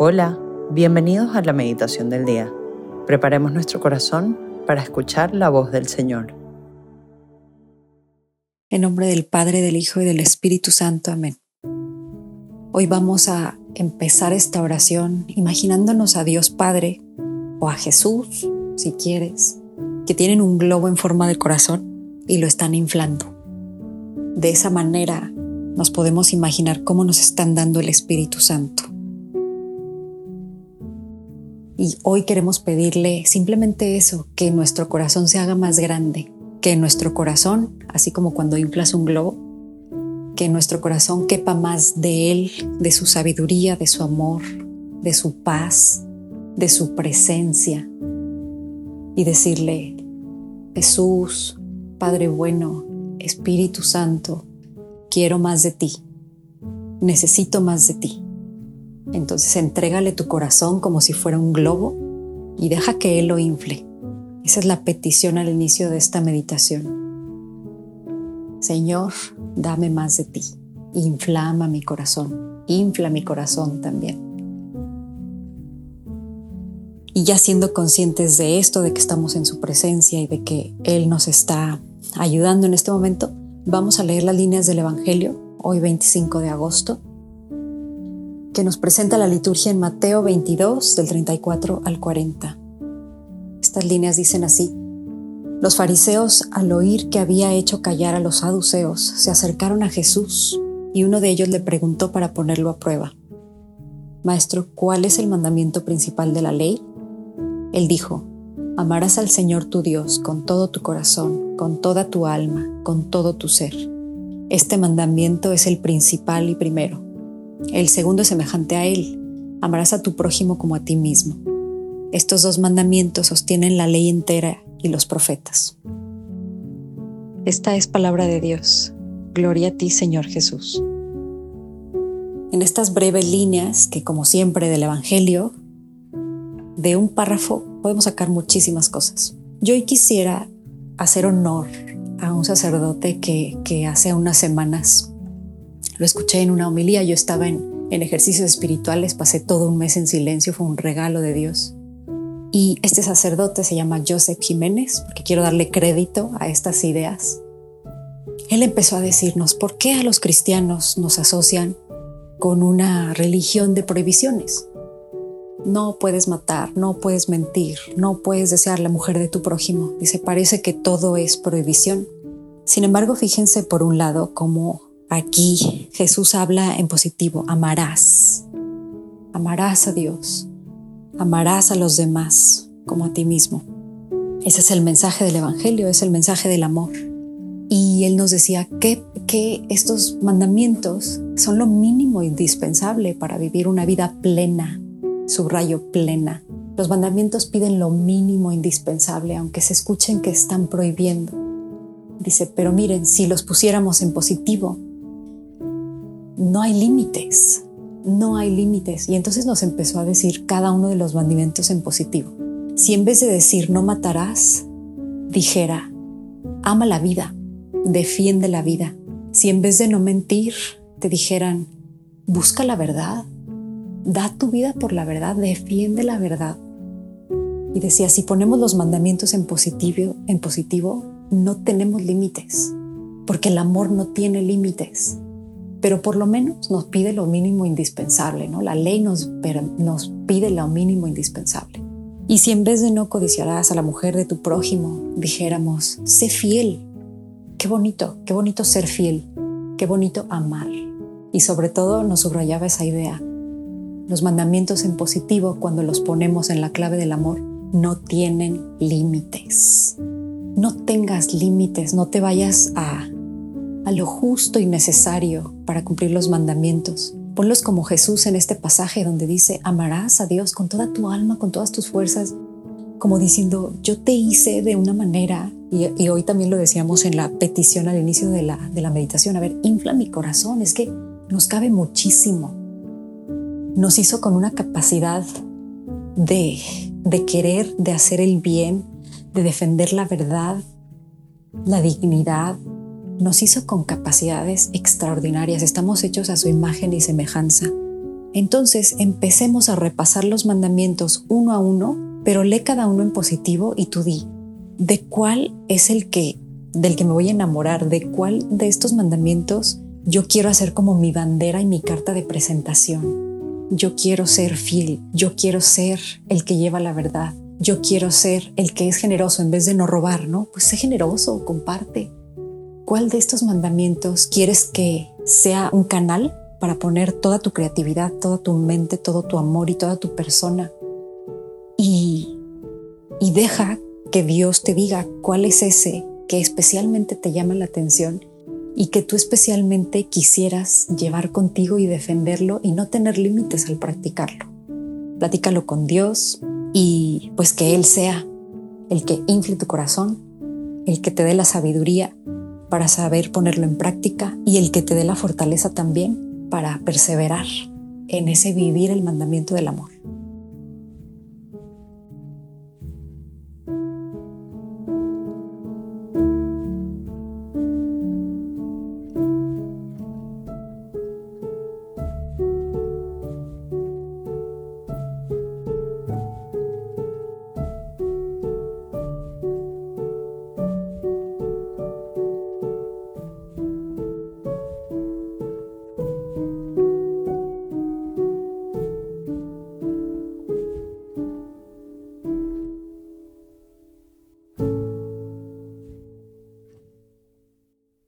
Hola, bienvenidos a la meditación del día. Preparemos nuestro corazón para escuchar la voz del Señor. En nombre del Padre, del Hijo y del Espíritu Santo. Amén. Hoy vamos a empezar esta oración imaginándonos a Dios Padre o a Jesús, si quieres, que tienen un globo en forma de corazón y lo están inflando. De esa manera nos podemos imaginar cómo nos están dando el Espíritu Santo. Y hoy queremos pedirle simplemente eso, que nuestro corazón se haga más grande, que nuestro corazón, así como cuando inflas un globo, que nuestro corazón quepa más de Él, de su sabiduría, de su amor, de su paz, de su presencia. Y decirle, Jesús, Padre bueno, Espíritu Santo, quiero más de ti, necesito más de ti. Entonces entrégale tu corazón como si fuera un globo y deja que Él lo infle. Esa es la petición al inicio de esta meditación. Señor, dame más de ti. Inflama mi corazón. Infla mi corazón también. Y ya siendo conscientes de esto, de que estamos en su presencia y de que Él nos está ayudando en este momento, vamos a leer las líneas del Evangelio, hoy 25 de agosto, que nos presenta la liturgia en Mateo 22 del 34 al 40. Estas líneas dicen así. Los fariseos, al oír que había hecho callar a los saduceos, se acercaron a Jesús y uno de ellos le preguntó para ponerlo a prueba. Maestro, ¿cuál es el mandamiento principal de la ley? Él dijo, amarás al Señor tu Dios con todo tu corazón, con toda tu alma, con todo tu ser. Este mandamiento es el principal y primero. El segundo es semejante a él. Amarás a tu prójimo como a ti mismo. Estos dos mandamientos sostienen la ley entera y los profetas. Esta es palabra de Dios. Gloria a ti, Señor Jesús. En estas breves líneas, que como siempre del Evangelio, de un párrafo podemos sacar muchísimas cosas. Yo hoy quisiera hacer honor a un sacerdote que, que hace unas semanas lo escuché en una homilía, yo estaba en, en ejercicios espirituales, pasé todo un mes en silencio, fue un regalo de Dios. Y este sacerdote se llama Joseph Jiménez, porque quiero darle crédito a estas ideas. Él empezó a decirnos, ¿por qué a los cristianos nos asocian con una religión de prohibiciones? No puedes matar, no puedes mentir, no puedes desear la mujer de tu prójimo. Dice, parece que todo es prohibición. Sin embargo, fíjense por un lado cómo Aquí Jesús habla en positivo, amarás, amarás a Dios, amarás a los demás como a ti mismo. Ese es el mensaje del Evangelio, es el mensaje del amor. Y Él nos decía que, que estos mandamientos son lo mínimo indispensable para vivir una vida plena, subrayo plena. Los mandamientos piden lo mínimo indispensable, aunque se escuchen que están prohibiendo. Dice, pero miren, si los pusiéramos en positivo, no hay límites, no hay límites. Y entonces nos empezó a decir cada uno de los mandamientos en positivo. Si en vez de decir no matarás, dijera, ama la vida, defiende la vida. Si en vez de no mentir, te dijeran, busca la verdad, da tu vida por la verdad, defiende la verdad. Y decía, si ponemos los mandamientos en positivo, en positivo, no tenemos límites, porque el amor no tiene límites pero por lo menos nos pide lo mínimo indispensable, ¿no? La ley nos, nos pide lo mínimo indispensable. Y si en vez de no codiciarás a la mujer de tu prójimo, dijéramos, sé fiel, qué bonito, qué bonito ser fiel, qué bonito amar. Y sobre todo nos subrayaba esa idea. Los mandamientos en positivo, cuando los ponemos en la clave del amor, no tienen límites. No tengas límites, no te vayas a a lo justo y necesario para cumplir los mandamientos. Ponlos como Jesús en este pasaje donde dice, amarás a Dios con toda tu alma, con todas tus fuerzas, como diciendo, yo te hice de una manera, y, hoy también lo decíamos en la petición al inicio de la, de la meditación, a ver, infla mi corazón, es que nos cabe muchísimo. Nos hizo con una capacidad de, de querer, de hacer el bien, de defender la verdad, la dignidad, nos hizo con capacidades extraordinarias. Estamos hechos a su imagen y semejanza. Entonces empecemos a repasar los mandamientos uno a uno, pero lee cada uno en positivo y tú di, ¿de cuál es el que, del que me voy a enamorar? ¿De cuál de estos mandamientos yo quiero hacer como mi bandera y mi carta de presentación? Yo quiero ser fiel, yo quiero ser el que lleva la verdad, yo quiero ser el que es generoso en vez de no robar, ¿no? Pues sé generoso, comparte. ¿Cuál de estos mandamientos quieres que sea un canal para poner toda tu creatividad, toda tu mente, todo tu amor y toda tu persona? Y, deja que Dios te diga cuál es ese que especialmente te llama la atención y que tú especialmente quisieras llevar contigo y defenderlo y no tener límites al practicarlo. Platícalo con Dios y pues que Él sea el que infle tu corazón, el que te dé la sabiduría para saber ponerlo en práctica y el que te dé la fortaleza también para perseverar en ese vivir el mandamiento del amor.